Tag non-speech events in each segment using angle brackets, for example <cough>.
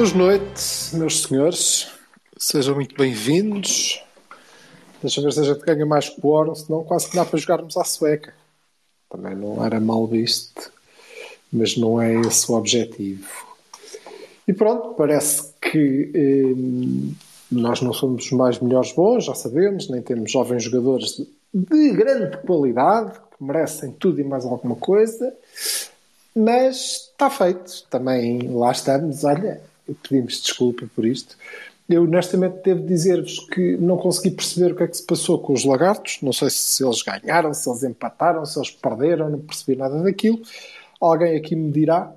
boas noites, meus senhores. Sejam muito bem-vindos. Deixa ver se a gente ganha mais quórum, senão quase que dá para jogarmos à sueca. Também não era mal visto, mas não é esse o objetivo. E pronto, parece que hum, nós não somos os mais melhores bons, já sabemos, nem temos jovens jogadores de, de grande qualidade, que merecem tudo e mais alguma coisa. Mas está feito. Também lá estamos. Olha, pedimos desculpa por isto. Eu honestamente devo dizer-vos que não consegui perceber o que é que se passou com os lagartos. Não sei se eles ganharam, se eles empataram, se eles perderam, não percebi nada daquilo. Alguém aqui me dirá.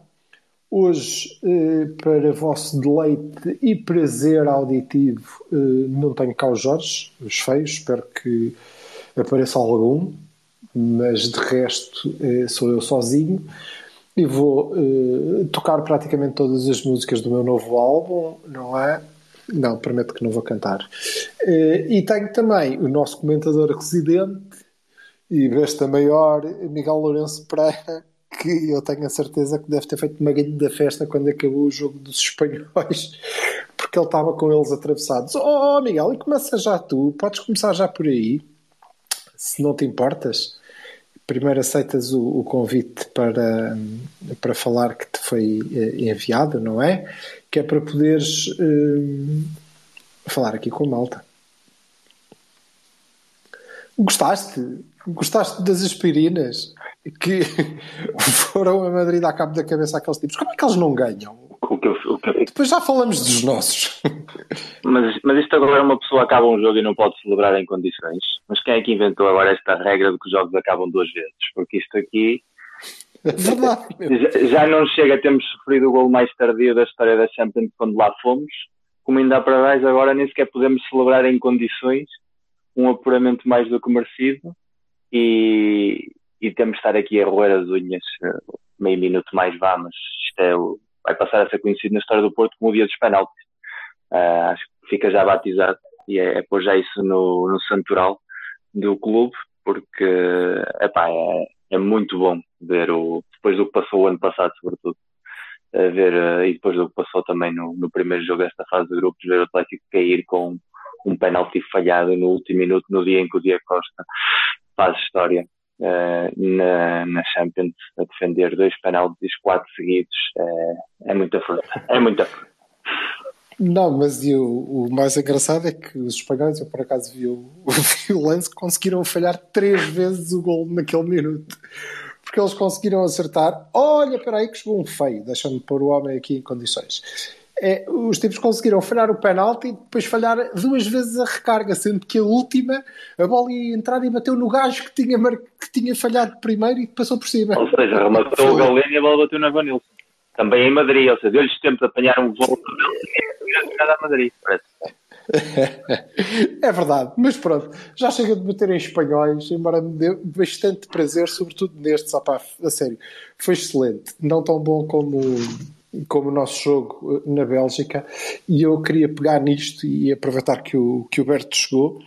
Hoje, eh, para vosso deleite e prazer auditivo, eh, não tenho cá os Jorge, os feios, espero que apareça algum, mas de resto eh, sou eu sozinho e vou eh, tocar praticamente todas as músicas do meu novo álbum, não é? Não, prometo que não vou cantar. Eh, e tenho também o nosso comentador residente e besta maior, Miguel Lourenço Pereira, que eu tenho a certeza que deve ter feito uma grande festa quando acabou o jogo dos espanhóis, porque ele estava com eles atravessados. Oh, Miguel, e começa já tu, podes começar já por aí, se não te importas primeiro aceitas o, o, convite para, para falar que te foi eh, enviado, não é? Que é para poderes uh, falar aqui com a malta. Gostaste? Gostaste das aspirinas que <laughs> foram a Madrid à cabo da cabeça aqueles tipos? Como é que eles não ganham? O que eu, o que eu... Depois já falamos dos nossos. Mas, mas isto agora uma pessoa acaba um jogo e não pode celebrar em condições. Mas quem é que inventou agora esta regra de que os jogos acabam duas vezes? Porque isto aqui. Já, já não chega a termos sofrido o gol mais tardio da história da Champions quando lá fomos. Como ainda há para trás, agora nem sequer podemos celebrar em condições um apuramento mais do que merecido. E, e temos de estar aqui a roer as unhas meio minuto mais vá, mas isto é o, vai passar a ser conhecido na história do Porto como o dia dos penaltis. Uh, acho que fica já batizado e é, é pôr já isso no, no santoral do clube, porque epá, é, é muito bom ver o, depois do que passou o ano passado, sobretudo, ver, uh, e depois do que passou também no, no primeiro jogo desta fase de grupos, ver o Atlético cair com um penalti falhado no último minuto, no dia em que o Diego Costa faz história na, na Champions, a defender dois penaltis, quatro seguidos, uh, é muita fruta, é muita fruta. Não, mas o, o, mais engraçado é que os espanhóis, eu por acaso vi o, <laughs> vi o lance, conseguiram falhar três vezes o gol naquele minuto. Porque eles conseguiram acertar. Olha, espera aí que chegou um feio, deixando-me pôr o homem aqui em condições. É, os tipos conseguiram falhar o penalti e depois falhar duas vezes a recarga, sendo que a última, a bola ia entrar e bateu no gajo que tinha, que tinha falhado primeiro e que passou por cima. Ou seja, rematou o golinho e a bola bateu na Vanilson. Também em Madrid, ou seja, deu-lhes tempo de apanhar um voo a Madrid, parece. <laughs> É verdade, mas pronto, já chega de bater em espanhóis, embora me dê bastante prazer, sobretudo nestes, opá, a sério, foi excelente, não tão bom como, como o nosso jogo na Bélgica, e eu queria pegar nisto e aproveitar que o, que o Berto chegou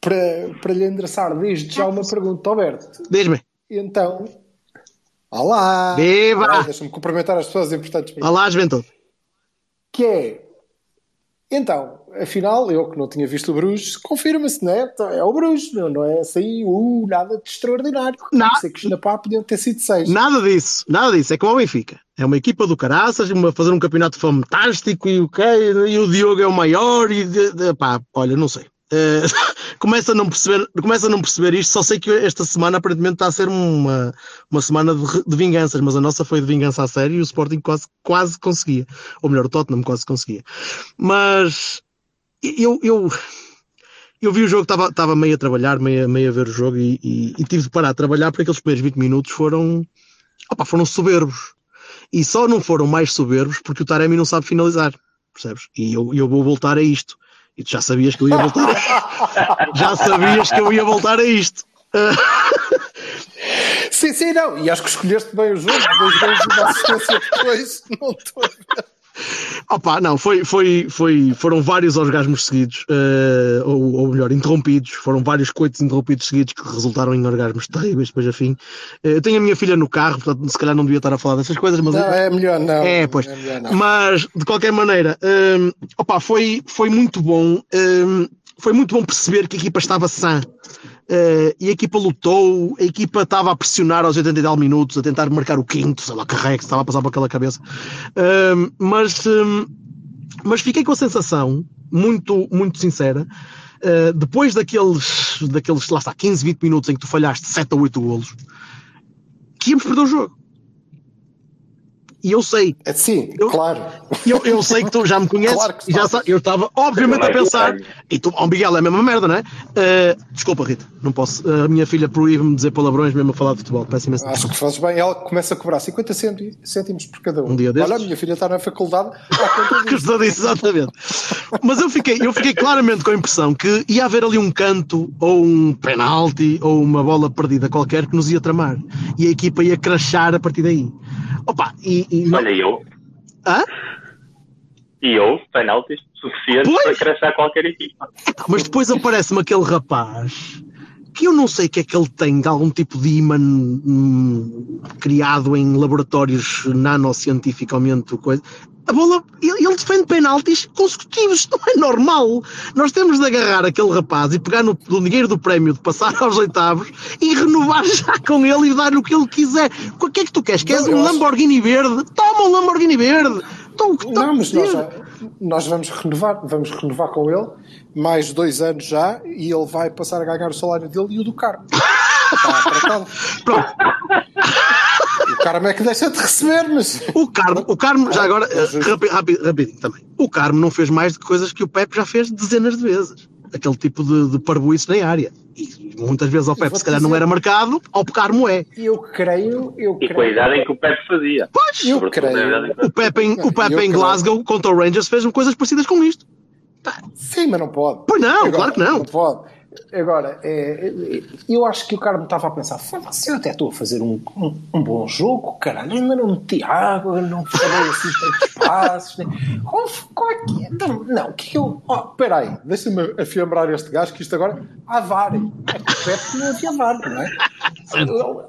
para, para lhe endereçar desde já uma pergunta ao Berto. Diz-me. Então, olá! Viva! Deixa-me cumprimentar as pessoas importantes. Olá, juventude! Que é então, afinal, eu que não tinha visto o Bruges, confirma-se, não é? É o Bruges, não, não é assim, uh, nada de extraordinário. Nada. Sei que os Napá podiam ter sido seis. Nada disso, nada disso. É como o Benfica. É uma equipa do caraças, uma, fazer um campeonato fantástico e o okay, e o Diogo é o maior e de, de, pá, olha, não sei. <laughs> Uh, começa, a não perceber, começa a não perceber isto, só sei que esta semana aparentemente está a ser uma, uma semana de, de vinganças, mas a nossa foi de vingança a sério e o Sporting quase, quase conseguia. Ou melhor, o Tottenham quase conseguia. Mas eu, eu, eu vi o jogo, estava, estava meio a trabalhar, meio, meio a ver o jogo e, e, e tive de parar a trabalhar porque aqueles primeiros 20 minutos foram, opa, foram soberbos. E só não foram mais soberbos porque o Taremi não sabe finalizar, percebes? E eu, eu vou voltar a isto. E tu já sabias que eu ia voltar a... <laughs> já sabias que eu ia voltar a isto. sim, sim, não. E acho que escolheste bem o jogo, dois gols de uma assistência depois, não estou a ver. Opa, não, foi, foi, foi, foram vários orgasmos seguidos, eh, ou, ou melhor, interrompidos. Foram vários coitos interrompidos seguidos que resultaram em orgasmos terríveis depois a fim. Eh, eu tenho a minha filha no carro, portanto, se calhar não devia estar a falar dessas coisas, mas Não, é melhor não. É, pois. melhor não. Mas, de qualquer maneira, hum, opa, foi, foi muito bom. hum, foi muito bom perceber que a equipa estava sã. Eh, e a equipa lutou, a equipa estava a pressionar aos 80 e tal minutos, a tentar marcar o quinto, sei lá, carrega, estava a passar por aquela cabeça. Hum, mas, hum, mas fiquei com a sensação, muito, muito sincera, eh, depois daqueles, daqueles, lá está, 15, 20 minutos em que tu falhaste 7 ou 8 golos, que íamos perder o jogo. E eu sei, É sim, Eu- claro. eu, eu sei que tu já me <laughs> conheces Claro que e já sabes. sa- eu estava obviamente a pensar e tu, oh Miguel, é a mesma merda, não é? Eh, desculpa Rita, não posso a minha filha proíbe-me dizer palavrões mesmo a falar de futebol, peço imenso Acho que fazes bem. Ela começa a cobrar 50 cênti- cêntimos por cada um. Um dia destes. Olha, a minha filha está na faculdade. <laughs> que disso. estou disso, exatamente. Mas eu fiquei, eu fiquei claramente com a impressão que ia haver ali um canto, ou um penalti, ou uma bola perdida qualquer que nos ia tramar. E a equipa ia crachar a partir daí. Opa, e. e Olha, eu. Hã? E eu, penaltis suficientes Pois. para crachar qualquer equipa. Mas depois aparece-me aquele rapaz que eu não sei o que é que ele tem de algum tipo de imã hum, criado em laboratórios nanocientificamente coisa. A bola, ele, defende penaltis consecutivos, não é normal. Nós temos de agarrar aquele rapaz e pegar no, no dinheiro do prémio de passar <laughs> aos oitavos e renovar já com ele e dar-lhe o que ele quiser. O que é que tu queres? Queres um Lamborghini verde? Toma um Lamborghini verde! Então, que Não, mas nós, nós vamos renovar, vamos renovar com ele mais dois anos já e ele vai passar a ganhar o salário dele e o do. Está tratado. Pronto. O Carmo é que deixa de receber, mas. O Carmo, o Carmo já agora, justo. rapi, rapi, rapidinho também. O Carmo não fez mais de coisas que o Pepe já fez dezenas de vezes. Aquele tipo de, de parboice na área. E muitas vezes ao Pepe se calhar não dizer- era marcado, ao Carmo é. Eu creio, eu E com a creio. idade em que o Pepe fazia. Pois, Eu creio. a idade em que o Pepe em, o Pepe Eu em creio. Glasgow contra o Rangers fez coisas parecidas com isto. Sim, mas não pode. Pois não, claro que não. Não pode. Agora, é, é, eu acho que o Carmo estava a pensar: "Foda-se, eu até estou a fazer um, um, um bom jogo, caralho, ainda não meti água, não falei assim <laughs> tantos passos. né? Como, como é que é? Então, não, o que eu. Oh, espera aí, deixa-me afiambrar este gajo, que isto agora há VAR. É que o Pepe não havia VAR, não é?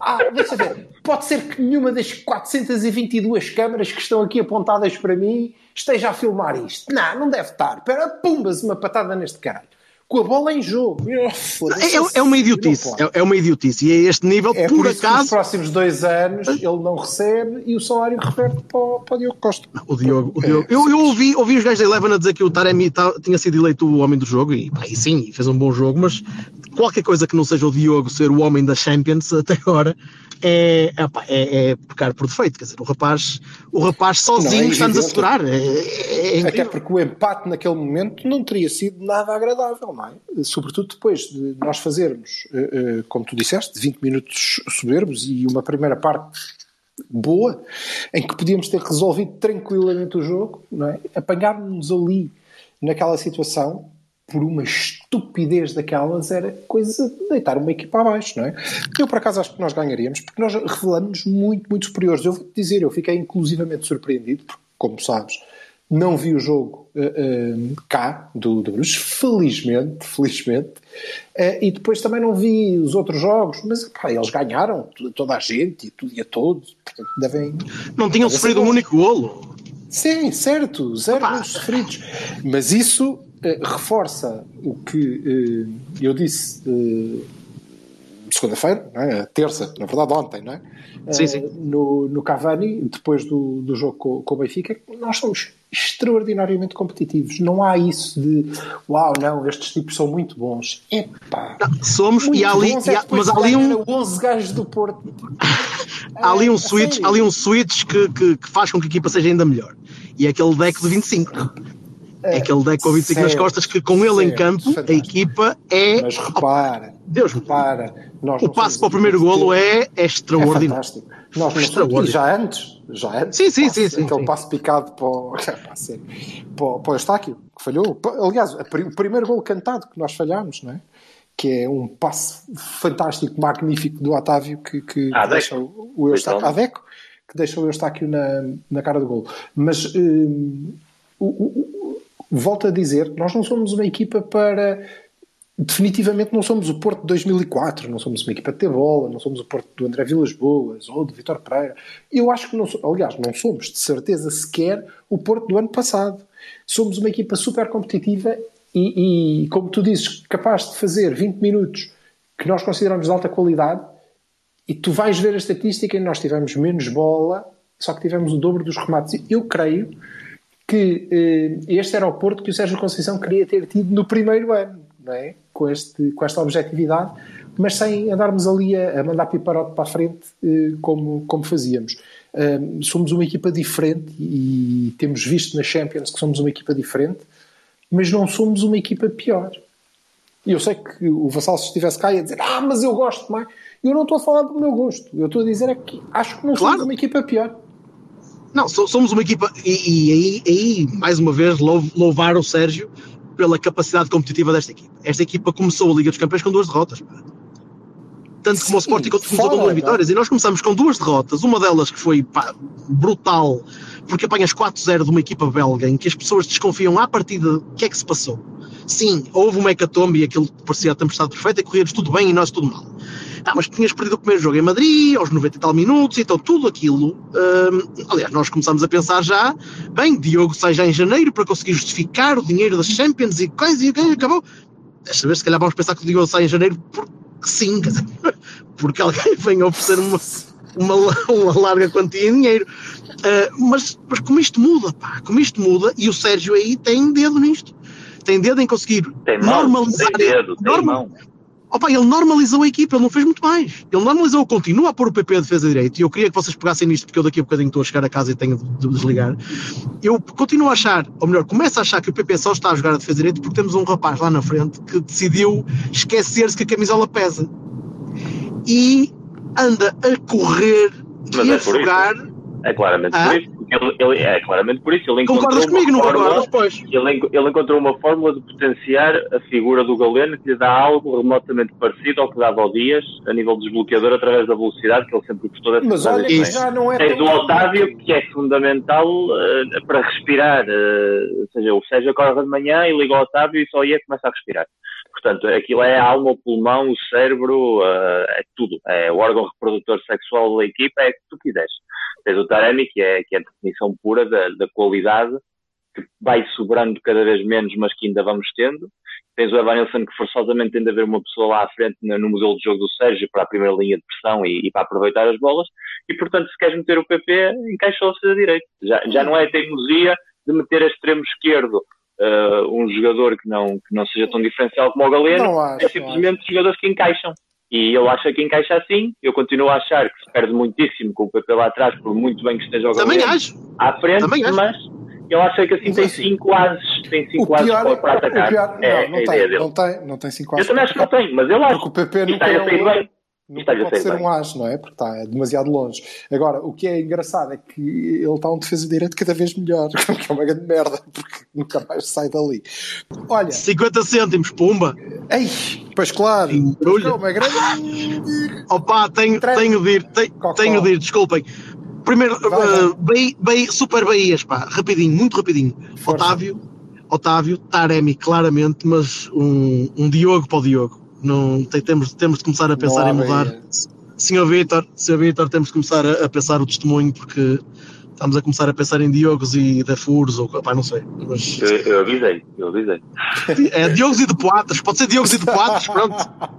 Ah, deixa ver. Pode ser que nenhuma das 422 câmaras que estão aqui apontadas para mim esteja a filmar isto. Não, não deve estar. Espera, pumbas, uma patada neste caralho. Com a bola em jogo. É, é- é uma idiotice. É, é uma idiotice. E a este nível, É por, por, isso que nos acaso, próximos dois anos ele não recebe e o salário reverte para, o- para o Diogo Costa. o Diogo, o É, Diogo- eu, eu ouvi, ouvi os gajos da Eleven a dizer que o Taremi tinha sido eleito o homem do jogo, e, pá, e sim, fez um bom jogo, mas qualquer coisa que não seja o Diogo ser o homem da Champions até agora é, epá, é, é pecar por defeito. Quer dizer, o rapaz, o rapaz sozinho Não, é está-nos a segurar. É, é, é Até porque o empate naquele momento não teria sido nada agradável, não é? Sobretudo depois de nós fazermos, eh, eh, como tu disseste, 20 minutos soberbos e uma primeira parte boa, em que podíamos ter resolvido tranquilamente o jogo, não é? Apanharmos ali naquela situação por uma estupidez daquelas era coisa de deitar uma equipa abaixo, não é? Eu por acaso acho que nós ganharíamos porque nós revelamos muito, muito superiores. Eu vou-te dizer, eu fiquei inclusivamente surpreendido, porque, como sabes, não vi o jogo eh, cá do, do Bruges, felizmente, felizmente, Eh, e depois também não vi os outros jogos, mas pá, eles ganharam, toda- a gente e tudo e a todos, portanto devem, Não tinham sofrido um único golo. Sim, certo, zero Opa. sofridos. Mas isso reforça o que eu disse segunda-feira, é? terça, na verdade ontem, não é? Sim, Eh, sim. No, no Cavani, depois do, do jogo com, com o Benfica, nós somos extraordinariamente competitivos. Não há isso de uau, não, estes tipos são muito bons. Epá, Somos, muito e ali, bons, e é há- mas há de ali um, ganhar a 11 gajos do Porto. há ali É, um a switch, ali um switch que, que, que faz com que a equipa seja ainda melhor. E é aquele deck de 25. É aquele deck com 25 nas certo, costas que com ele em certo, campo a fantástico. equipa é. Mas repara, Deus repara, nós O passo para o primeiro golo é, é É extraordinário. fantástico. Nós Extraordinário. e já antes, já antes. Sim, sim, passo- sim, sim, Aquele sim. passo picado para o, <laughs> para, para o Eustáquio, que falhou. Aliás, a o primeiro gol cantado que nós falhámos, não é? Que é um passo fantástico, magnífico do Otávio que, que Ah, deixa o, o Eustáquio. Literalmente. A Deco, que deixa o Eustáquio na, na cara do gol. Mas hum, o, o, volto a dizer, nós não somos uma equipa para definitivamente não somos o Porto de 2004, não somos uma equipa de ter bola, não somos o Porto do André Vilas Boas ou do Vitor Pereira. Eu acho que não aliás, não somos de certeza sequer o Porto do ano passado. Somos uma equipa super competitiva e, e como tu dizes, capaz de fazer 20 minutos que nós consideramos de alta qualidade e tu vais ver a estatística e nós tivemos menos bola, só que tivemos o dobro dos remates. Eu creio que eh, este era o Porto que o Sérgio Conceição queria ter tido no primeiro ano não é? com, este, com esta objetividade, mas sem andarmos ali a, a mandar piparote para a frente eh, como, como fazíamos. Um, somos uma equipa diferente e temos visto na Champions que somos uma equipa diferente, mas não somos uma equipa pior. E eu sei que o Vassal, se estivesse cá, ia dizer: Ah, mas eu gosto mais. Eu não estou a falar do meu gosto. Eu estou a dizer é que acho que não claro. somos uma equipa pior. Não, somos uma equipa. E, aí, mais uma vez, louvar o Sérgio pela capacidade competitiva desta equipa. Esta equipa começou a Liga dos Campeões com duas derrotas. Tanto como o Sporting começou com duas vitórias. E nós começamos com duas derrotas. Uma delas que foi pá, brutal, porque apanhas 4-0 de uma equipa belga em que as pessoas desconfiam à partida o que é que se passou. Sim, houve uma hecatombe e aquilo parecia a tempestade perfeita e corria tudo bem e nós tudo mal. Ah, mas tinhas perdido o primeiro jogo em Madrid, aos 90 e tal minutos, então tudo aquilo. Hum, aliás, nós começamos a pensar já, bem, Diogo sai já em janeiro para conseguir justificar o dinheiro das Champions e coisa, e acabou. Desta vez, se calhar, vamos pensar que o Diogo sai em janeiro porque sim, <laughs> porque alguém vem oferecer uma, uma, uma larga quantia em dinheiro. Uh, mas, mas como isto muda, pá, como isto muda, e o Sérgio aí tem dedo nisto. Tem dedo em conseguir tem mão, normalizar. Tem dedo, tem normal, mão. Opa, ele normalizou a equipa, ele não fez muito mais. Ele normalizou, continua a pôr o PP a defesa direito. E eu queria que vocês pegassem nisto, porque eu daqui a bocadinho estou a chegar a casa e tenho de desligar. Eu continuo a achar, ou melhor, começo a achar que o PP só está a jogar a defesa direito porque temos um rapaz lá na frente que decidiu esquecer-se que a camisola pesa. E anda a correr Mas e é a jogar. É claramente ah? por isso ele, ele, é claramente por isso. Ele Concordas comigo, não concordas? Pois. Ele, ele encontrou uma fórmula de potenciar a figura do Galeno que lhe dá algo remotamente parecido ao que dava ao Dias a nível desbloqueador através da velocidade que ele sempre gostou dessa Mas olha que já não é Tens o Otávio que é fundamental uh, para respirar. Uh, ou seja, o Sérgio acorda de manhã e liga o Otávio e só aí é começa a respirar. Portanto, aquilo é a alma, o pulmão, o cérebro, uh, é tudo. É o órgão reprodutor sexual da equipa, é o que tu quiseres. Tens o Taremi, que é, que é a definição pura da, da qualidade, que vai sobrando cada vez menos, mas que ainda vamos tendo. Tens o Evanilson, que forçosamente tem de haver uma pessoa lá à frente no, modelo de jogo do Sérgio para a primeira linha de pressão e, e, para aproveitar as bolas. E, portanto, se queres meter o PP, encaixa-o-se a direito. Já, já não é teimosia de meter a extremo esquerdo uh, um jogador que não, que não seja tão diferencial como o Galeno, acho, é simplesmente jogadores que encaixam. E ele acha que encaixa assim, eu continuo a achar que se perde muitíssimo com o PP lá atrás, por muito bem que esteja o Também acho. à frente, Também acho. mas ele acha que assim mas, tem 5 assim, ases, tem 5 ases para, para atacar. Pior, é, não, não, tem, não, tem, não tem 5 ases. Eu também acho que não tem, mas ele acha. Porque o PP nunca é um... bem. Nunca pode ser bem. um as, não é? Porque está demasiado longe. Agora, o que é engraçado é que ele está um defesa direito cada vez melhor, <laughs> que é uma grande merda, porque nunca mais sai dali. Olha. 50 cêntimos, pumba! Ei, pois claro. Embrulha. Uma grande. <laughs> Opa, tenho, tenho de ir, tenho, tenho de ir, desculpem. Primeiro, uh, Bahia, Bahia, Super Bahias, pá, rapidinho, muito rapidinho. Força. Otávio, Otávio, Taremi, claramente, mas um, um Diogo para o Diogo não, tem, temos, temos de começar a pensar em mudar. Senhor Vitor, Senhor Vitor, temos de começar a, a, pensar o testemunho porque estamos a começar a pensar em Diogos e de Furos ou pá, não sei. Mas... Eu, eu avisei, eu avisei. <laughs> É Diogos e de Poatas, pode ser Diogos e de Poatas, pronto,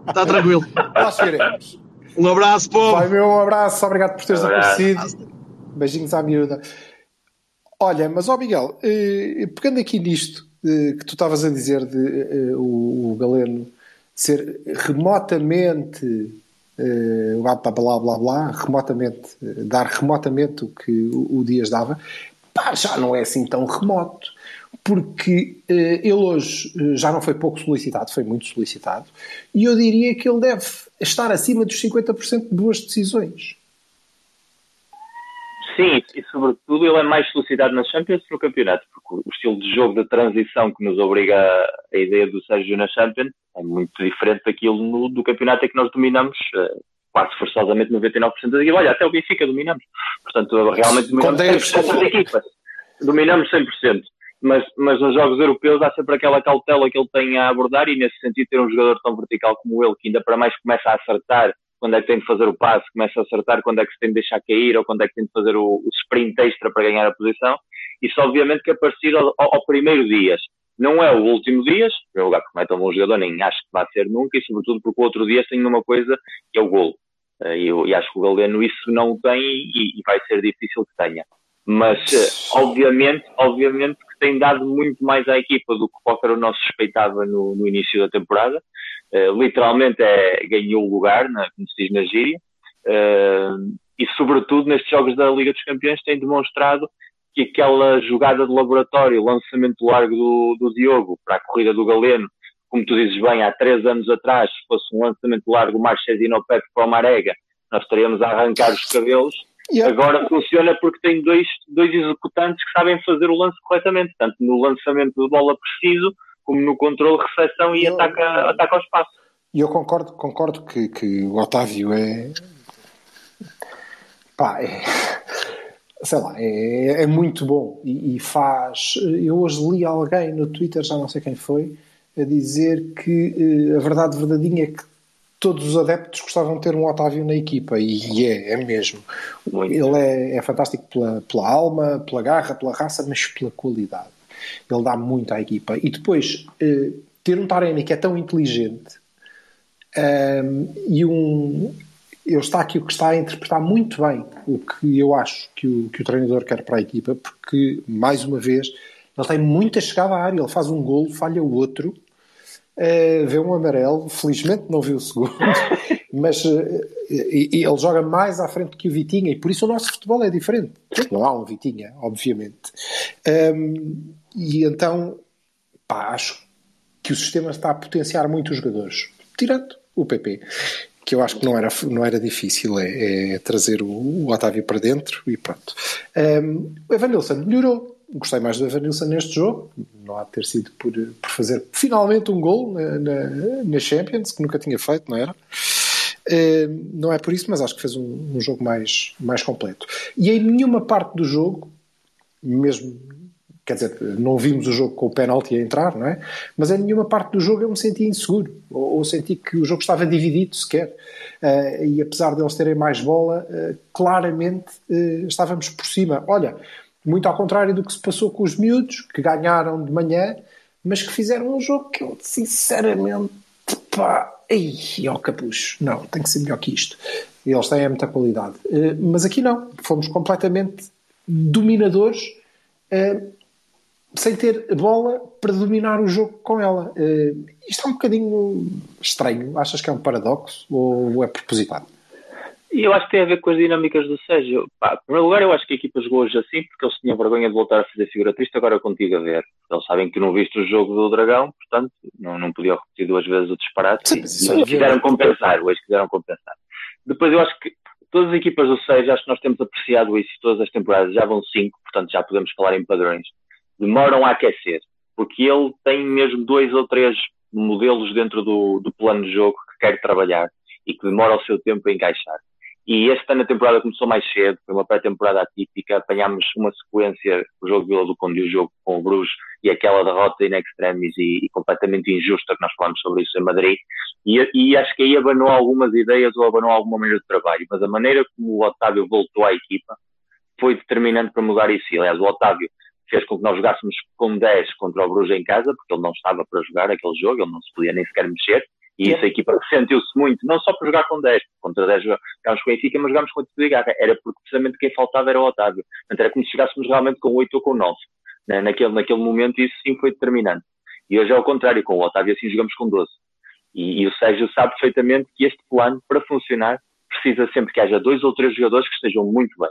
está tranquilo. Nós veremos. Um abraço, povo. Vai, meu um abraço, obrigado por teres um aparecido. Beijinhos à miúda. Olha, mas ó Miguel, eh, pegando aqui nisto eh, que tu estavas a dizer de eh, o, o Galeno ser remotamente uh, blá, blá blá blá, remotamente, uh, dar remotamente o que o, o Dias dava, pá, já não é assim tão remoto. Porque uh, ele hoje já não foi pouco solicitado, foi muito solicitado, e eu diria que ele deve estar acima dos 50% de boas decisões. Sim, e sobretudo ele é mais solicitado nas Champions que no campeonato, porque o estilo de jogo da transição que nos obriga a ideia do Sérgio na Champions é muito diferente daquilo no, do campeonato em que nós dominamos uh, quase forçosamente 99% das equipas. Olha, até o Benfica dominamos. Portanto, realmente dominamos 100% das equipas. Dominamos 100%. Mas, mas nos jogos europeus há sempre aquela cautela que ele tem a abordar e nesse sentido ter um jogador tão vertical como ele, que ainda para mais começa a acertar quando é que tem de fazer o passe, começa a acertar quando é que se tem de deixar cair ou quando é que tem de fazer o, o sprint extra para ganhar a posição. Isso obviamente que a partir ao, ao primeiro Dias. Não é o último Dias, em primeiro lugar porque não é tão bom jogador, nem acho que vai ser nunca, e sobretudo porque o outro Dias tem uma coisa que é o golo. Eh, e, eu, acho que o Galeno isso não tem e, e vai ser difícil que tenha. Mas, eh, obviamente, obviamente que tem dado muito mais à equipa do que qualquer um nosso suspeitava no, no início da temporada. Uh, literalmente é, ganhou o lugar, na, como se diz na gíria. Uh, e, sobretudo, nestes jogos da Liga dos Campeões tem demonstrado que aquela jogada de laboratório, lançamento largo do, do Diogo para a corrida do Galeno, como tu dizes bem, há três anos atrás, se fosse um lançamento largo, o Marchesino Pepe para o Marega, nós estaríamos a arrancar os cabelos. Yeah. Agora funciona porque tem dois, dois executantes que sabem fazer o lance corretamente, tanto no lançamento de bola preciso, como no controle, recepção e eu, ataca, ataca ao espaço. E eu concordo, concordo que, que o Otávio é. Pá, é sei lá, é, é muito bom e, e, faz. Eu hoje li alguém no Twitter, já não sei quem foi, a dizer que eh, a verdade verdadeinha é que todos os adeptos gostavam de ter um Otávio na equipa e é, é mesmo. Ele é, é fantástico pela, pela alma, pela garra, pela raça, mas pela qualidade. Ele dá muito à equipa. E depois, eh, ter um Taremi que é tão inteligente um, ehm, e um, ele está aqui o que está a interpretar muito bem o que eu acho que o, que o treinador quer para a equipa, porque, mais uma vez, ele tem muita chegada à área, ele faz um golo, falha o outro, uh, vê um amarelo, felizmente não viu o segundo, <laughs> mas uh, e, e ele joga mais à frente que o Vitinha, e por isso o nosso futebol é diferente. Não há um Vitinha, obviamente. Um, e então, pá, acho que o sistema está a potenciar muito os jogadores, tirando o PP que eu acho que não era, não era difícil, é, é trazer o, o, Otávio para dentro e pronto. Um, o Evanilson melhorou. Gostei mais do Evanilson neste jogo. Não há de ter sido por, por fazer finalmente um gol na, na, na, Champions, que nunca tinha feito, não era? Um, não é por isso, mas acho que fez um, um jogo mais, mais completo. E em nenhuma parte do jogo, mesmo quer dizer, não vimos o jogo com o penalti a entrar, não é? Mas em nenhuma parte do jogo eu me senti inseguro, ou, ou senti que o jogo estava dividido sequer. Uh, e apesar deles terem mais bola, uh, claramente estávamos por cima. Olha, muito ao contrário do que se passou com os miúdos, que ganharam de manhã, mas que fizeram um jogo que eu, sinceramente, pá, ei, ó capucho, não, tem que ser melhor que isto. Eles têm muita qualidade. mas aqui não, fomos completamente dominadores sem ter bola para dominar o jogo com ela. Uh, isto é um bocadinho estranho. Achas que é um paradoxo ou é propositado? Eu acho que tem a ver com as dinâmicas do Sérgio. Pá, em primeiro lugar, eu acho que a equipa jogou hoje assim porque eles tinham vergonha de voltar a fazer figura triste agora contigo a ver. Eles sabem que não viste o jogo do Dragão, portanto, não, não podiam repetir duas vezes o disparate. Sim, e, é quiseram compensar, hoje quiseram compensar. Depois eu acho que todas as equipas do Sérgio, acho que nós temos apreciado isso todas as temporadas. Já vão cinco, portanto já podemos falar em padrões demoram a aquecer, porque ele tem mesmo dois ou três modelos dentro do, do plano de jogo que quer trabalhar e que demora o seu tempo a encaixar. E este ano a temporada começou mais cedo, foi uma pré-temporada atípica, apanhámos uma sequência, o jogo Vila do Conde e o jogo com o Bruges, e aquela derrota in extremis e, e, completamente injusta, que nós falamos sobre isso em Madrid, e, e, acho que aí abanou algumas ideias ou abanou alguma maneira de trabalho, mas a maneira como o Otávio voltou à equipa foi determinante para mudar isso. Aliás, o Otávio fez com que nós jogássemos com 10 contra o Bruges em casa, porque ele não estava para jogar aquele jogo, ele não se podia nem sequer mexer, e isso a equipa sentiu-se muito, não só por jogar com 10, contra 10 jogámos com o Benfica, mas jogámos com o de Garra, era porque precisamente quem faltava era o Otávio, portanto era como se chegássemos realmente com 8 ou com 9, né? naquele, naquele momento isso sim foi determinante, e hoje é ao contrário, com o Otávio assim jogamos com 12, e, e o Sérgio sabe perfeitamente que este plano, para funcionar, precisa sempre que haja dois ou três jogadores que estejam muito bem,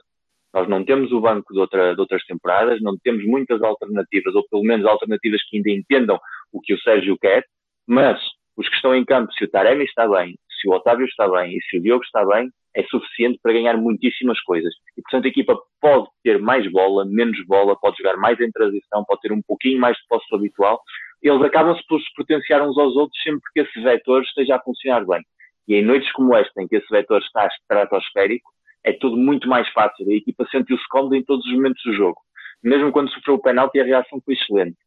nós não temos o banco de, outra, de, outras temporadas, não temos muitas alternativas, ou pelo menos alternativas que ainda entendam o que o Sérgio quer, mas os que estão em campo, se o Taremi está bem, se o Otávio está bem e se o Diogo está bem, é suficiente para ganhar muitíssimas coisas. E, portanto, a equipa pode ter mais bola, menos bola, pode jogar mais em transição, pode ter um pouquinho mais de posse habitual. Eles acabam-se por se potenciar uns aos outros sempre que esse vetor esteja a funcionar bem. E em noites como esta, em que esse vetor está estratosférico, é tudo muito mais fácil. A equipa sentiu-se cómoda em todos os momentos do jogo. Mesmo quando sofreu o penalti, a reação foi excelente.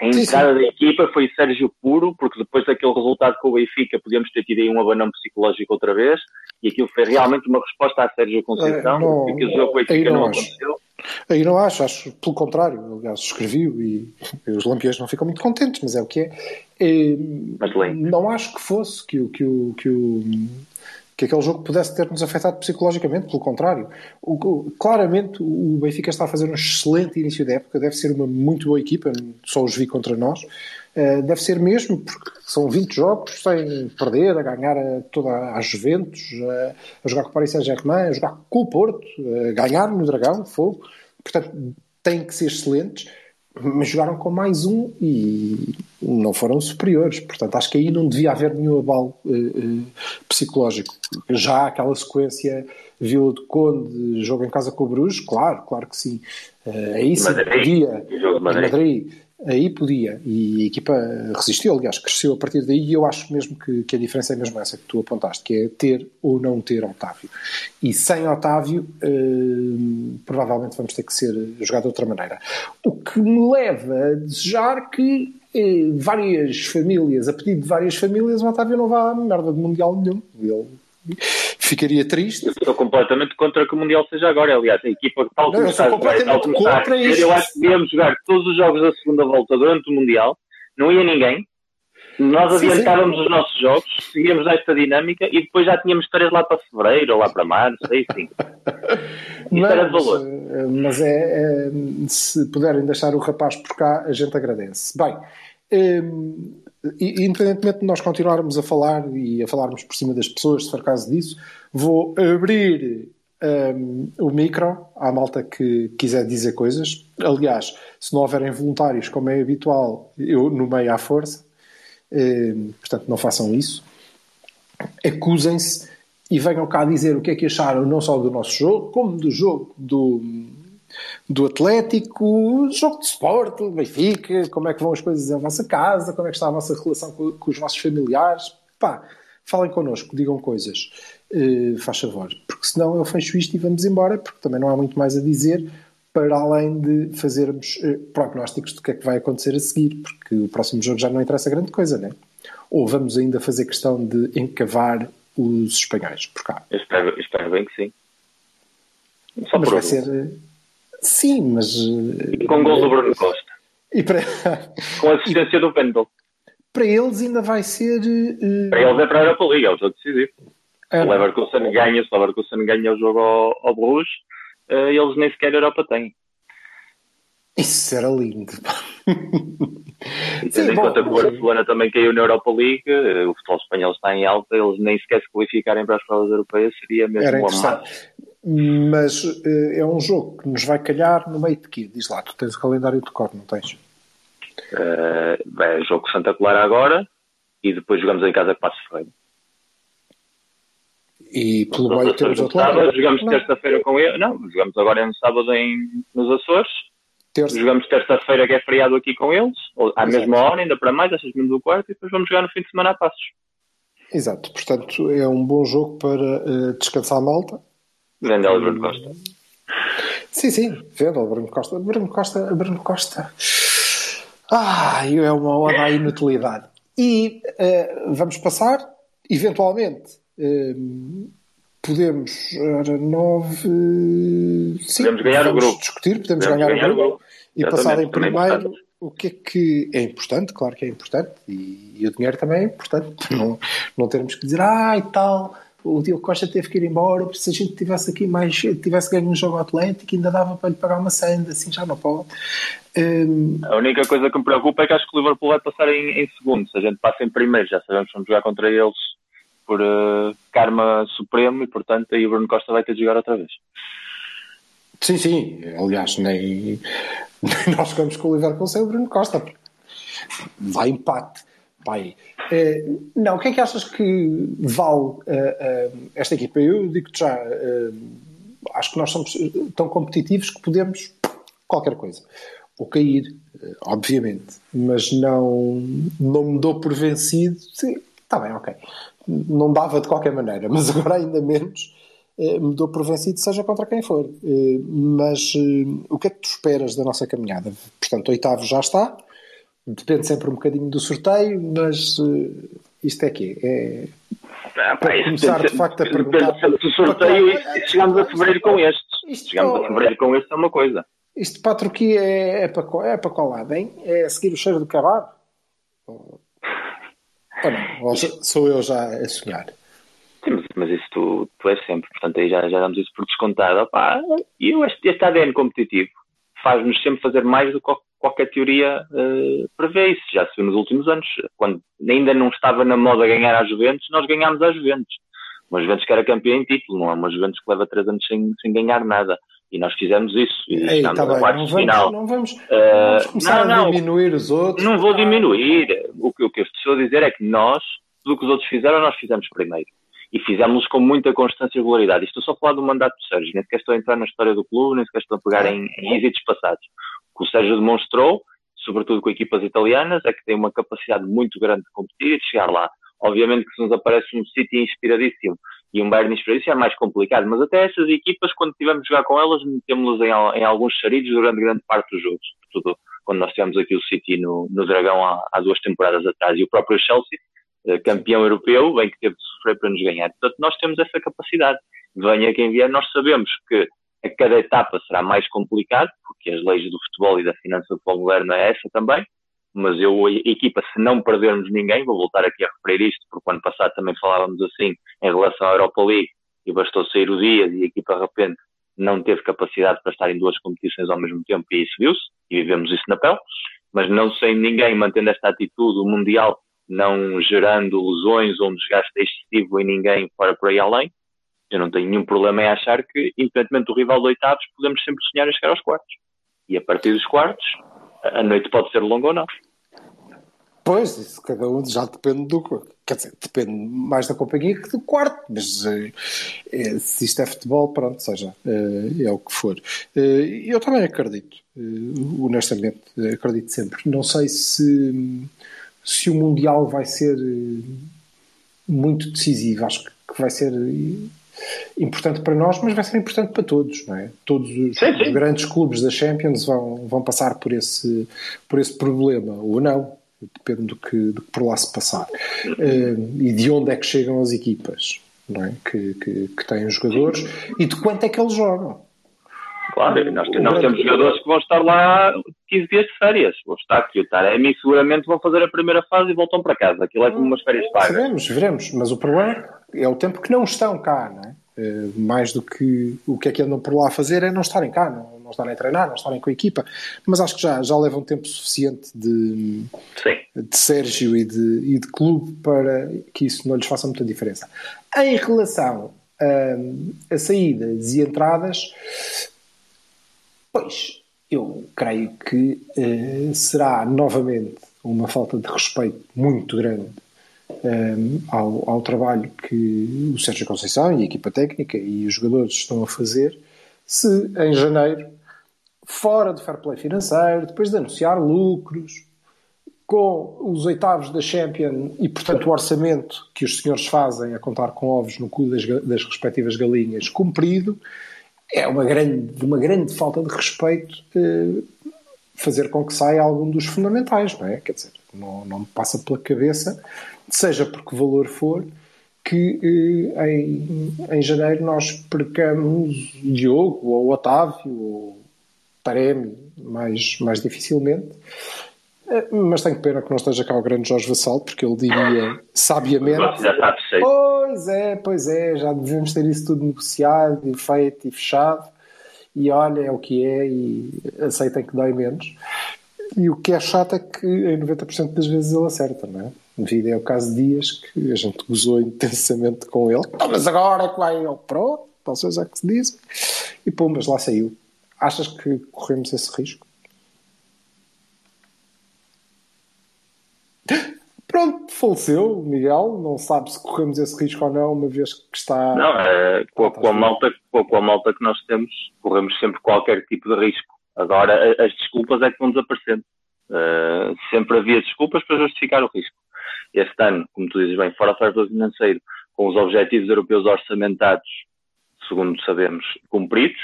A entrada da equipa foi Sérgio Puro, porque depois daquele resultado com o Benfica podíamos ter tido aí um abanão psicológico outra vez, e aquilo foi realmente uma resposta a Sérgio Conceição, É, não, porque o jogo com Benfica aí não não, acho. aconteceu. Aí não acho, acho pelo contrário. Aliás, escrevi-o e <laughs> os lampiões não ficam muito contentes, mas é o que é. É, Mas lê. não acho que fosse que que o, que o que aquele jogo pudesse ter-nos afetado psicologicamente, pelo contrário. O, claramente o Benfica está a fazer um excelente início da época, deve ser uma muito boa equipa, só os vi contra nós. Eh, deve ser mesmo, porque são 20 jogos sem perder, a ganhar a toda a Juventus, a, a jogar com o Paris Saint-Germain, a jogar com o Porto, a ganhar no Dragão, fogo. Portanto, têm que ser excelentes, mas jogaram com mais um e não foram superiores. Portanto, acho que aí não devia haver nenhum abalo eh, eh, psicológico. Já aquela sequência Vila de Conde, jogo em casa com o Bruges, claro, claro que sim. Eh, aí sim, podia. Madrid. Madrid, aí podia. E a equipa resistiu, aliás, cresceu a partir daí. E eu acho mesmo que, que a diferença é mesmo essa que tu apontaste, que é ter ou não ter Otávio. E sem Otávio, eh, provavelmente vamos ter que ser jogado de outra maneira. O que me leva a desejar que eh, várias famílias, a pedido de várias famílias, o Otávio não vá a merda de Mundial nenhum. Ele ficaria triste. Eu estou completamente contra que o Mundial seja agora. Aliás, a equipa, tal como sou está jogar, tal completamente como está a contra isso. eu acho que devíamos jogar todos os jogos da segunda volta durante o Mundial. Não ia ninguém. Nós Sim, sim. adiantávamos os nossos jogos, seguíamos nesta dinâmica e depois já tínhamos três lá para fevereiro ou lá para março, aí sim. <laughs> Isso era de Mas, valor. eh, mas é, é, se puderem deixar o rapaz por cá, a gente agradece. Bem, eh, independentemente de nós continuarmos a falar e a falarmos por cima das pessoas, se for caso disso, vou abrir eh, o micro à malta que quiser dizer coisas. Aliás, se não houverem voluntários, como é habitual, eu nomeio à força. Eh, portanto, não façam isso acusem-se e venham cá dizer o que é que acharam não só do nosso jogo, como do jogo do, do Atlético, jogo de Sport, do Benfica, como é que vão as coisas à vossa casa, como é que está a vossa relação com, com os vossos familiares. Pá, falem connosco, digam coisas, Eh, faz favor, porque senão eu fecho isto e vamos embora, porque também não há muito mais a dizer para além de fazermos eh, prognósticos do que é que vai acontecer a seguir, porque o próximo jogo já não interessa grande coisa, né? Ou vamos ainda fazer questão de encavar os espanhóis por cá? Eu espero, espero bem que sim. Só mas vai ser. eh, Sim, mas. eh, E com gol do Bruno Costa. E para, Com assistência do Pendle. para eles ainda vai ser. eh, Para eles é para a Europa League, é o jogo decisivo. Se o Leverkusen ganha, se o Leverkusen ganha o jogo ao, ao Bruges, eh, eles nem sequer a Europa têm. Isso era lindo. Tendo em conta que o Barcelona também caiu na Europa League, eh, o futebol espanhol está em alta, eles nem sequer se qualificarem para as provas europeias, seria mesmo Era um amasso. Mas eh, é um jogo que nos vai calhar no meio de quê? Diz lá, tu tens o calendário de cor, não tens? Eh, é jogo Santa Clara agora e depois jogamos em casa com Passo Ferreira. E pelo meio temos outro lado. jogamos terça-feira com ele. Não, jogamos agora no sábado em, nos Açores. Terça. Jogamos terça-feira que é feriado aqui com eles, ou à Exato. mesma hora, ainda para mais, às seis minutos do quarto, e depois vamos jogar no fim de semana a Passos. Exato, portanto é um bom jogo para eh, descansar a malta. Grande Hélio Bruno Costa. Sim, sim, vendo Bruno Costa. Bruno Costa, Bruno Costa. Ah, é uma oda à inutilidade. E eh, vamos passar, eventualmente, eh, podemos, era nove. Sim, Podemos ganhar o grupo. discutir, podemos, Podemos ganhar, ganhar o grupo. E Exatamente, passar em é primeiro, o que é que é importante? Claro que é importante. E, e o dinheiro também é importante. <laughs> Não, não termos que dizer, ah, e tal, o Diogo Costa teve que ir embora, porque se a gente tivesse aqui mais, tivesse ganho um jogo atlético, ainda dava para lhe pagar uma senda, assim já não pode. Hum, A única coisa que me preocupa é que acho que o Liverpool vai passar em, em segundo. Se a gente passa em primeiro, já sabemos que vamos jogar contra eles por eh, karma supremo e, portanto, aí o Bruno Costa vai ter de jogar outra vez. sim, sim, aliás, nem, <laughs> nem nós jogamos com o Liverpool sem o Bruno Costa. Vai empate. Vai. Eh, não, o que é que achas que vale eh, eh, esta equipa? Eu digo-te já, acho que nós somos tão competitivos que podemos qualquer coisa. Ou cair, obviamente, mas não, não me dou por vencido. Sim, Está bem, ok. Não dava de qualquer maneira, mas agora ainda menos eh, me dou por vencido, seja contra quem for. Eh, mas eh, o que é que tu esperas da nossa caminhada? Portanto, o oitavo já está, depende sempre um bocadinho do sorteio, mas isto é que é. Ah, para começar de facto a perguntar. Do sorteio, para... chegamos a fevereiro com estes. Isto chegamos a fevereiro com este é uma coisa. Isto para a Turquia é, é, para, é para qual lado, hein? É seguir o cheiro do cavalo? Ou, não? Ou sou eu já a sonhar? Sim, mas, mas isso tu, tu és sempre, portanto aí já, já damos isso por descontado. Opa, e eu, este, este ADN competitivo faz-nos sempre fazer mais do que qualquer teoria uh, prevê isso. Já se viu nos últimos anos, quando ainda não estava na moda ganhar às Juventus, nós ganhámos às Juventus. Uma Juventus que era campeã em título, não é uma Juventus que leva três anos sem, sem ganhar nada. E nós fizemos isso. E Ei, tá bem, não, vamos, final. não vamos, uh, vamos começar não, a diminuir os outros. Não vou diminuir. O que, o que eu estou a dizer é que nós, tudo o que os outros fizeram, nós fizemos primeiro e fizemos com muita constância e regularidade. Estou só a falar do mandato do Sérgio, nem sequer estou a entrar na história do clube, nem sequer estou a pegar em, em êxitos passados. O que o Sérgio demonstrou, sobretudo com equipas italianas, é que tem uma capacidade muito grande de competir e de chegar lá. Obviamente que se nos aparece um City inspiradíssimo e um Bayern inspiradíssimo é mais complicado, mas até essas equipas, quando tivemos de jogar com elas, metemos-las em, em, alguns charidos durante grande parte dos jogos. Sobretudo quando nós tivemos aqui o City no, no Dragão há, há duas temporadas atrás e o próprio Chelsea, eh, campeão europeu, bem que teve de sofrer para nos ganhar. Portanto, nós temos essa capacidade. Venha quem vier, nós sabemos que a cada etapa será mais complicado, porque as leis do futebol e da finança do futebol moderno é essa também, mas eu, a equipa, se não perdermos ninguém, vou voltar aqui a referir isto, porque ano passado também falávamos assim em relação à Europa League, e bastou sair o dia e a equipa de repente não teve capacidade para estar em duas competições ao mesmo tempo, e isso viu-se, e vivemos isso na pele, mas não sem ninguém mantendo esta atitude, o Mundial não gerando lesões ou um desgaste excessivo em ninguém fora por aí além, eu não tenho nenhum problema em achar que, independentemente do rival de oitavos, podemos sempre sonhar a chegar aos quartos. E a partir dos quartos, a noite pode ser longa ou não. Pois, isso cada um já depende do. Quer dizer, depende mais da companhia que do quarto, mas é, se isto é futebol, pronto, seja, é, é o que for. eu também acredito, honestamente, acredito sempre. Não sei se se o Mundial vai ser eh, muito decisivo. Acho que vai ser eh, importante para nós, mas vai ser importante para todos, não é? Todos os, sim, sim. grandes clubes da Champions vão, vão passar por esse, por esse problema, ou não, depende do que, do que por lá se passar. Uh, e de onde é que chegam as equipas, não é? Que, que, que têm os jogadores e de quanto é que eles jogam. Claro, nós, nós temos jogadores que vão estar lá 15 dias de férias. Vão estar aqui. O Taremi seguramente vão fazer a primeira fase e voltam para casa. Aquilo é como umas férias pagas. Veremos, veremos. Mas o problema é o tempo que não estão cá, não é? Uh, mais do que o que é que andam por lá a fazer é não estarem cá, não, não estarem a treinar, não estarem com a equipa. Mas acho que já, já levam tempo suficiente de, de Sérgio e de, e de clube para que isso não lhes faça muita diferença. Em relação a, a saídas e entradas, Pois, eu creio que uh, será novamente uma falta de respeito muito grande um, eh, ao, ao, trabalho que o Sérgio Conceição e a equipa técnica e os jogadores estão a fazer se em janeiro, fora do fair play financeiro, depois de anunciar lucros, com os oitavos da Champions e, portanto, o orçamento que os senhores fazem a contar com ovos no cu das, das respectivas galinhas cumprido, é uma grande, uma grande falta de respeito eh, fazer com que saia algum dos fundamentais, não é? Quer dizer, não, não me passa pela cabeça, seja por que valor for, que eh, em, em janeiro nós percamos Diogo ou Otávio ou Taremi mais, mais dificilmente é, mas tenho pena que não esteja cá o grande Jorge Vassal, porque ele diria sabiamente. Pois é, pois é, já devemos ter isso tudo negociado e feito e fechado. E olha, é o que é, e aceitem que dói menos. E o que é chato é que em 90% das vezes ele acerta, não é? Devido é o caso de Dias, que a gente gozou intensamente com ele. Então, mas agora é que vai ele, pronto, vocês é que se dizem. E pô, mas lá saiu. Achas que corremos esse risco? Pronto, faleceu, Miguel. Não sabe se corremos esse risco ou não, uma vez que está. Não, é, com, a, com, a malta, com a malta que nós temos, corremos sempre qualquer tipo de risco. Agora, as desculpas é que vão desaparecendo. Uh, sempre havia desculpas para justificar o risco. este ano, como tu dizes bem, fora fair play financeiro, com os objetivos europeus orçamentados, segundo sabemos, cumpridos,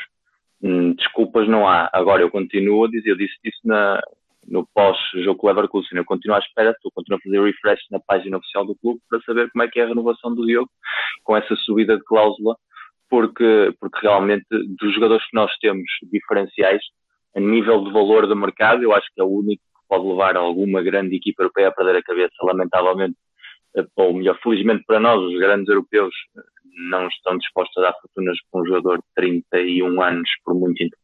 hum, desculpas não há. Agora, eu continuo a dizer, eu disse isso na, no pós-jogo o Leverkusen, eu continuo à espera, estou continuo a fazer refresh na página oficial do clube para saber como é que é a renovação do Diogo com essa subida de cláusula, porque, porque realmente dos jogadores que nós temos diferenciais, a nível de valor do mercado, eu acho que é o único que pode levar alguma grande equipa europeia a perder a cabeça, lamentavelmente, eh, ou melhor, felizmente para nós, os grandes europeus eh, não estão dispostos a dar fortunas para um jogador de 31 anos por muito tempo.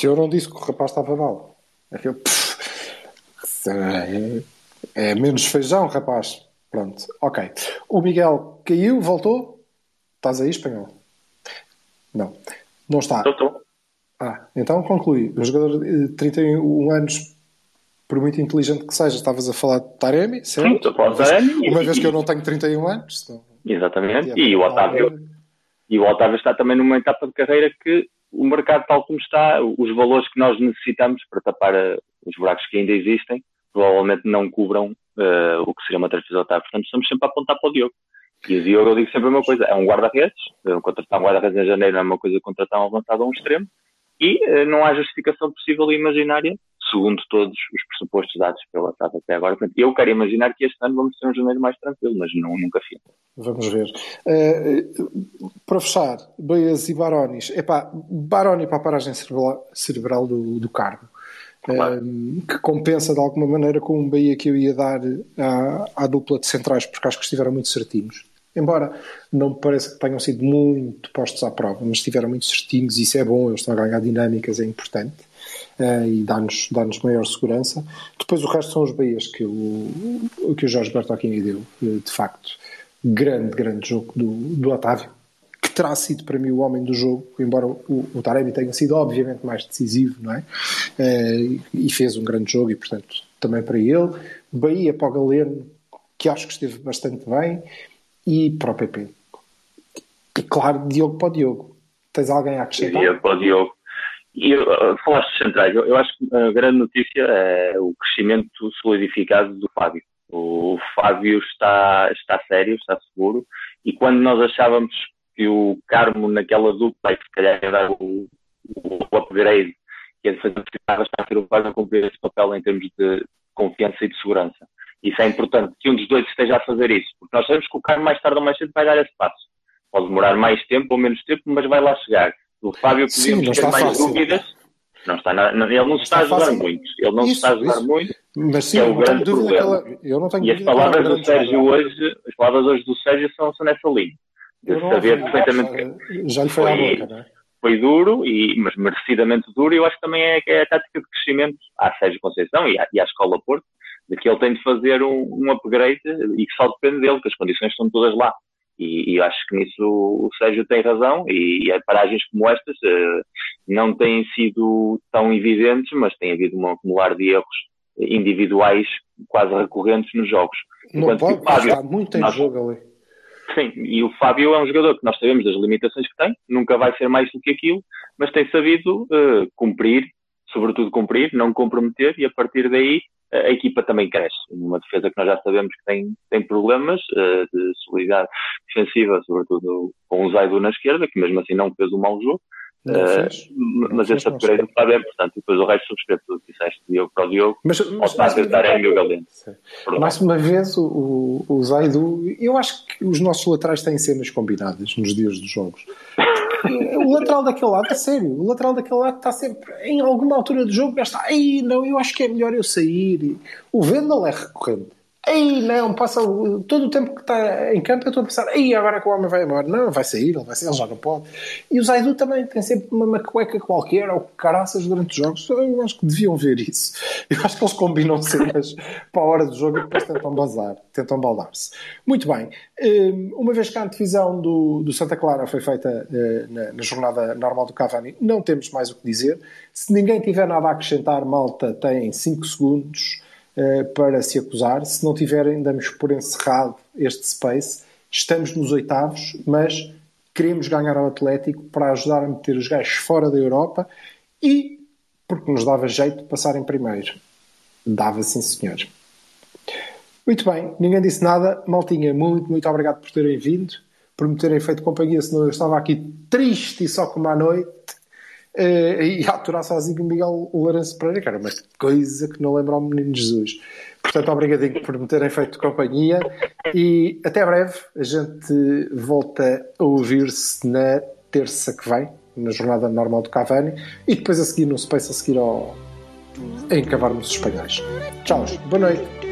Eu não disse que o rapaz estava mal. É, eu, é, é menos feijão, rapaz. Pronto, ok. O Miguel caiu, voltou? Estás aí, espanhol? Não, não está. Estou, Ah, então conclui. Um jogador de 31 anos, por muito inteligente que seja, estavas a falar de Taremi, certo? Sim, estou a falar de Taremi. Uma vez que eu não tenho 31 anos. Então, Exatamente. E o Otávio, e o Otávio está também numa etapa de carreira que o mercado tal como está, os valores que nós necessitamos para tapar uh, os buracos que ainda existem, provavelmente não cubram uh, o que seria uma transferência do Otávio. Portanto, estamos sempre a apontar para o Diogo. E o Diogo, eu digo sempre a mesma coisa, é um guarda-redes, contratar um guarda-redes em janeiro não é uma coisa que contratar um avançado a um extremo, e uh, não há justificação possível e imaginária, segundo todos os pressupostos dados pela TAP até agora. Eu quero imaginar que este ano vamos ter um janeiro mais tranquilo, mas não, nunca fiz. Vamos ver. Uh, para fechar, Beias e Barones. Epá, Baroni para a paragem cerebral, cerebral do, do cargo. Claro. Que compensa de alguma maneira com um Bahia que eu ia dar à, à dupla de centrais, porque acho que estiveram muito certinhos. Embora não me pareça que tenham sido muito postos à prova, mas estiveram muito certinhos e isso é bom, eles estão a ganhar dinâmicas, é importante. Uh, e dá-nos dá maior segurança. Depois o resto são os Bahias que o, que o Jorge Bertocchini deu, de facto grande, grande jogo do, do Otávio, que terá sido para mim o homem do jogo, embora o, o Taremi tenha sido obviamente mais decisivo, não é? Uh, e fez um grande jogo e, portanto, também para ele. Bahia para o Galeno, que acho que esteve bastante bem, e para o PP. E claro, Diogo para o Diogo. Tens alguém a acrescentar? Diogo para o Diogo. E uh, falaste de centrais, eu, eu acho que a grande notícia é o crescimento solidificado do Fábio. O Fábio está, está sério, está seguro, e quando nós achávamos que o Carmo naquela dupla, que se calhar ia dar o, o upgrade, que ia fazer estava a ser o Fábio a cumprir esse papel em termos de confiança e de segurança. Isso é importante, que um dos dois esteja a fazer isso, porque nós sabemos que o Carmo mais tarde ou mais cedo vai dar esse passo. Pode demorar mais tempo ou menos tempo, mas vai lá chegar. O Fábio podíamos ter mais fácil. dúvidas. Não está na, ele não se está, está a jogar fácil. muito. Ele não isso, se está a jogar isso. muito. Mas sim, é o grande problema. ela, eu não tenho E as palavras do Sérgio hoje, as palavras hoje do Sérgio são, são nessa linha. De saber perfeitamente que já lhe foi, foi boca, não é? Foi duro, e, mas merecidamente duro, e eu acho que também é, é a tática de crescimento à Sérgio Conceição e à, e à Escola Porto, de que ele tem de fazer um, um upgrade e que só depende dele, que as condições estão todas lá. E, e acho que nisso o Sérgio tem razão, e, e paragens como estas uh, não têm sido tão evidentes, mas tem havido um acumular de erros individuais quase recorrentes nos jogos. Não Enquanto pode, Fábio, está muito em nós, jogo ali. Sim, e o Fábio é um jogador que nós sabemos das limitações que tem, nunca vai ser mais do que aquilo, mas tem sabido uh, cumprir, sobretudo cumprir, não comprometer, e a partir daí a equipa também cresce. Uma defesa que nós já sabemos que tem, tem problemas uh, de solidariedade defensiva, sobretudo com o Zaidu na esquerda, que mesmo assim não fez um mau jogo. Uh, mas esse upgrade do Fábio é importante. E depois o resto subscreve tudo que disseste, Diogo para o Diogo, mas, mas, Taremi e o Galeno. Mais uma vez, o, o Zaidu, eu acho que os nossos laterais têm cenas combinadas nos dias dos jogos. <laughs> o lateral daquele lado, a sério, o lateral daquele lado está sempre, em alguma altura do jogo, está, aí não, eu acho que é melhor eu sair. O Vendel é recorrente. Ei, não, passa todo o tempo que está em campo eu estou a pensar, ei, agora que o homem vai embora. Não, vai sair, ele, vai sair, ele já não pode. E o Zaidu também tem sempre uma cueca qualquer ou caraças durante os jogos. Eu acho que deviam ver isso. Eu acho que eles combinam cenas para a hora do jogo e depois tentam bazar, tentam baldar-se. Muito bem. Uma vez que a antevisão do, do Santa Clara foi feita na, na jornada normal do Cavani, não temos mais o que dizer. Se ninguém tiver nada a acrescentar, malta tem 5 segundos para se acusar. Se não tiverem, damos por encerrado este space. Estamos nos oitavos, mas queremos ganhar ao Atlético para ajudar a meter os gajos fora da Europa e porque nos dava jeito de passar em primeiro. Dava sim, senhor. Muito bem, ninguém disse nada. Maltinha, muito, muito obrigado por terem vindo, por me terem feito companhia, senão eu estava aqui triste e só como à noite. Uh, e a aturar sozinho Miguel Lourenço Pereira, era uma coisa que não lembra ao menino Jesus. Portanto, obrigadinho por me terem feito companhia e até breve. A gente volta a ouvir-se na terça que vem, na jornada normal do Cavani, e depois a seguir no Space, a seguir ao. encavarmos os espanhóis. Tchau, boa noite.